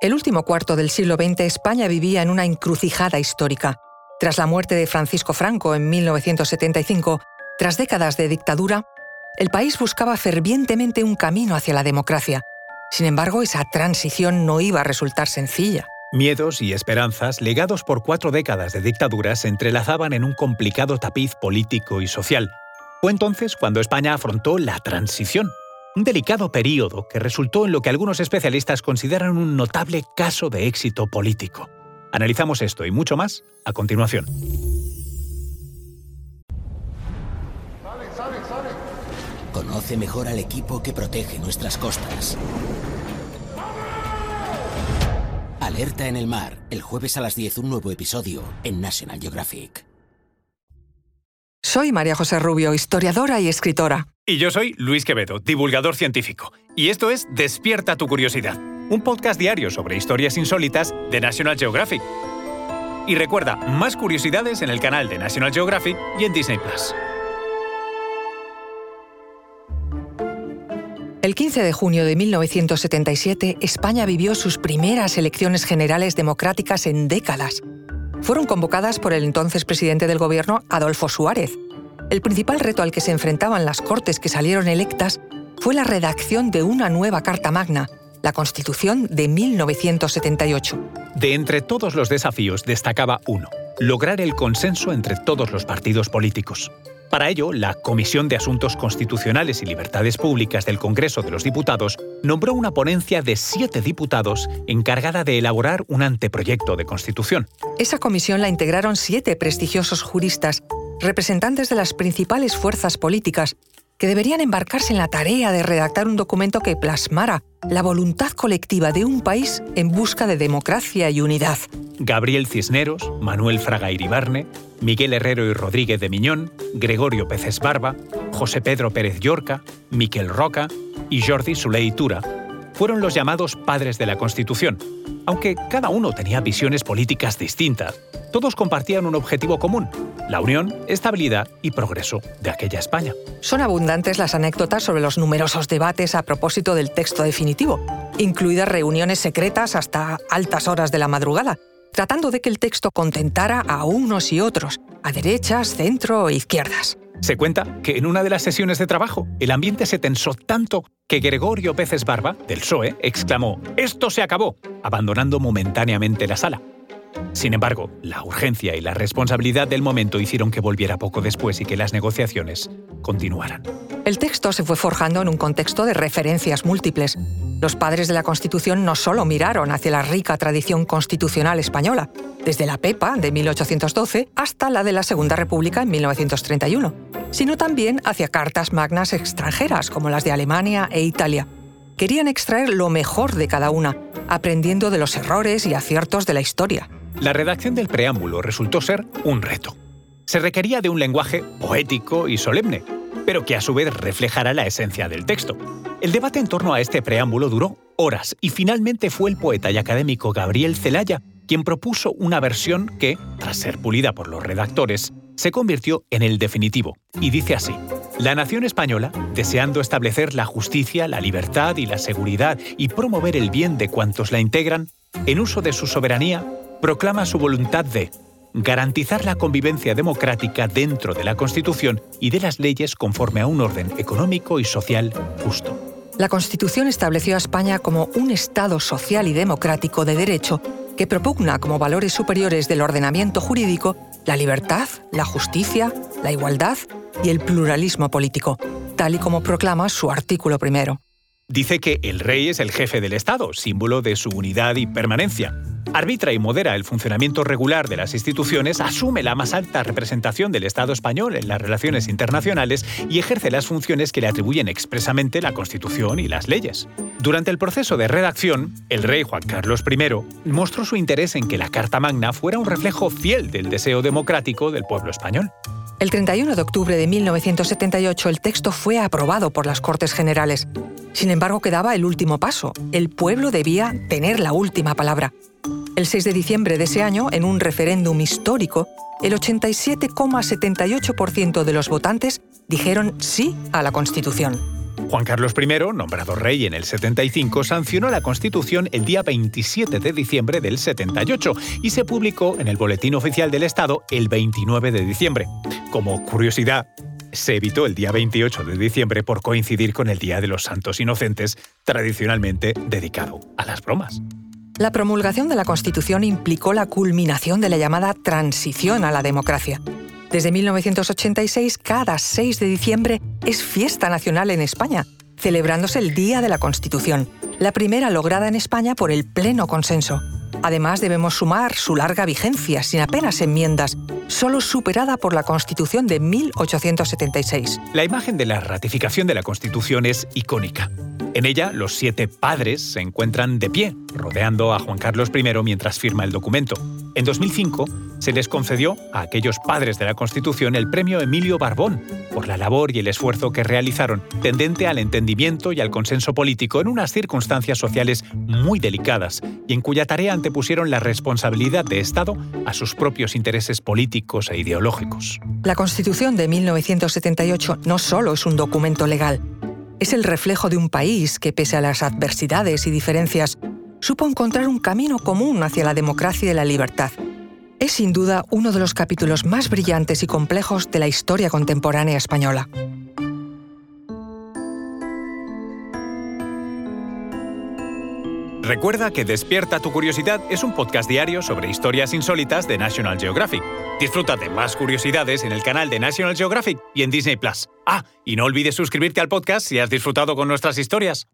El último cuarto del siglo XX España vivía en una encrucijada histórica. Tras la muerte de Francisco Franco en 1975, tras décadas de dictadura, el país buscaba fervientemente un camino hacia la democracia. Sin embargo, esa transición no iba a resultar sencilla. Miedos y esperanzas, legados por cuatro décadas de dictadura, se entrelazaban en un complicado tapiz político y social. Fue entonces cuando España afrontó la transición, un delicado período que resultó en lo que algunos especialistas consideran un notable caso de éxito político. Analizamos esto y mucho más a continuación. Conoce mejor al equipo que protege nuestras costas. Alerta en el mar, el jueves a las 10 un nuevo episodio en National Geographic. Soy María José Rubio, historiadora y escritora. Y yo soy Luis Quevedo, divulgador científico. Y esto es Despierta tu curiosidad, un podcast diario sobre historias insólitas de National Geographic. Y recuerda, más curiosidades en el canal de National Geographic y en Disney Plus. El 15 de junio de 1977, España vivió sus primeras elecciones generales democráticas en décadas. Fueron convocadas por el entonces presidente del gobierno, Adolfo Suárez. El principal reto al que se enfrentaban las Cortes que salieron electas fue la redacción de una nueva Carta Magna, la Constitución de 1978. De entre todos los desafíos destacaba uno, lograr el consenso entre todos los partidos políticos. Para ello, la Comisión de Asuntos Constitucionales y Libertades Públicas del Congreso de los Diputados nombró una ponencia de siete diputados encargada de elaborar un anteproyecto de Constitución. Esa comisión la integraron siete prestigiosos juristas, representantes de las principales fuerzas políticas, que deberían embarcarse en la tarea de redactar un documento que plasmara la voluntad colectiva de un país en busca de democracia y unidad. Gabriel Cisneros, Manuel Fraga Iribarne, Miguel Herrero y Rodríguez de Miñón, Gregorio Peces Barba, José Pedro Pérez Llorca, Miquel Roca y Jordi Suley Tura fueron los llamados padres de la Constitución. Aunque cada uno tenía visiones políticas distintas, todos compartían un objetivo común, la unión, estabilidad y progreso de aquella España. Son abundantes las anécdotas sobre los numerosos debates a propósito del texto definitivo, incluidas reuniones secretas hasta altas horas de la madrugada, tratando de que el texto contentara a unos y otros, a derechas, centro e izquierdas. Se cuenta que en una de las sesiones de trabajo el ambiente se tensó tanto que Gregorio Peces Barba, del PSOE, exclamó «¡Esto se acabó!», abandonando momentáneamente la sala. Sin embargo, la urgencia y la responsabilidad del momento hicieron que volviera poco después y que las negociaciones continuaran. El texto se fue forjando en un contexto de referencias múltiples. Los padres de la Constitución no solo miraron hacia la rica tradición constitucional española, desde la PEPA de 1812 hasta la de la Segunda República en 1931, sino también hacia cartas magnas extranjeras como las de Alemania e Italia. Querían extraer lo mejor de cada una, aprendiendo de los errores y aciertos de la historia. La redacción del preámbulo resultó ser un reto. Se requería de un lenguaje poético y solemne, pero que a su vez reflejara la esencia del texto. El debate en torno a este preámbulo duró horas y finalmente fue el poeta y académico Gabriel Celaya quien propuso una versión que, tras ser pulida por los redactores, se convirtió en el definitivo, y dice así. La nación española, deseando establecer la justicia, la libertad y la seguridad y promover el bien de cuantos la integran, en uso de su soberanía, proclama su voluntad de garantizar la convivencia democrática dentro de la Constitución y de las leyes conforme a un orden económico y social justo. La Constitución estableció a España como un Estado social y democrático de derecho que propugna como valores superiores del ordenamiento jurídico la libertad, la justicia, la igualdad y el pluralismo político, tal y como proclama su artículo primero. Dice que el rey es el jefe del Estado, símbolo de su unidad y permanencia. Arbitra y modera el funcionamiento regular de las instituciones, asume la más alta representación del Estado español en las relaciones internacionales y ejerce las funciones que le atribuyen expresamente la Constitución y las leyes. Durante el proceso de redacción, el rey Juan Carlos I mostró su interés en que la Carta Magna fuera un reflejo fiel del deseo democrático del pueblo español. El 31 de octubre de 1978 el texto fue aprobado por las Cortes Generales. Sin embargo, quedaba el último paso. El pueblo debía tener la última palabra. El 6 de diciembre de ese año, en un referéndum histórico, el 87,78% de los votantes dijeron sí a la Constitución. Juan Carlos I, nombrado rey en el 75, sancionó la Constitución el día 27 de diciembre del 78 y se publicó en el Boletín Oficial del Estado el 29 de diciembre. Como curiosidad, se evitó el día 28 de diciembre por coincidir con el Día de los Santos Inocentes, tradicionalmente dedicado a las bromas. La promulgación de la Constitución implicó la culminación de la llamada transición a la democracia. Desde 1986, cada 6 de diciembre es fiesta nacional en España, celebrándose el Día de la Constitución, la primera lograda en España por el pleno consenso. Además, debemos sumar su larga vigencia, sin apenas enmiendas, solo superada por la Constitución de 1876. La imagen de la ratificación de la Constitución es icónica. En ella, los siete padres se encuentran de pie, rodeando a Juan Carlos I mientras firma el documento. En 2005 se les concedió a aquellos padres de la Constitución el premio Emilio Barbón por la labor y el esfuerzo que realizaron tendente al entendimiento y al consenso político en unas circunstancias sociales muy delicadas y en cuya tarea antepusieron la responsabilidad de Estado a sus propios intereses políticos e ideológicos. La Constitución de 1978 no solo es un documento legal, es el reflejo de un país que, pese a las adversidades y diferencias, supo encontrar un camino común hacia la democracia y la libertad. Es sin duda uno de los capítulos más brillantes y complejos de la historia contemporánea española. Recuerda que Despierta tu Curiosidad es un podcast diario sobre historias insólitas de National Geographic. Disfruta de más curiosidades en el canal de National Geographic y en Disney Plus. Ah, y no olvides suscribirte al podcast si has disfrutado con nuestras historias.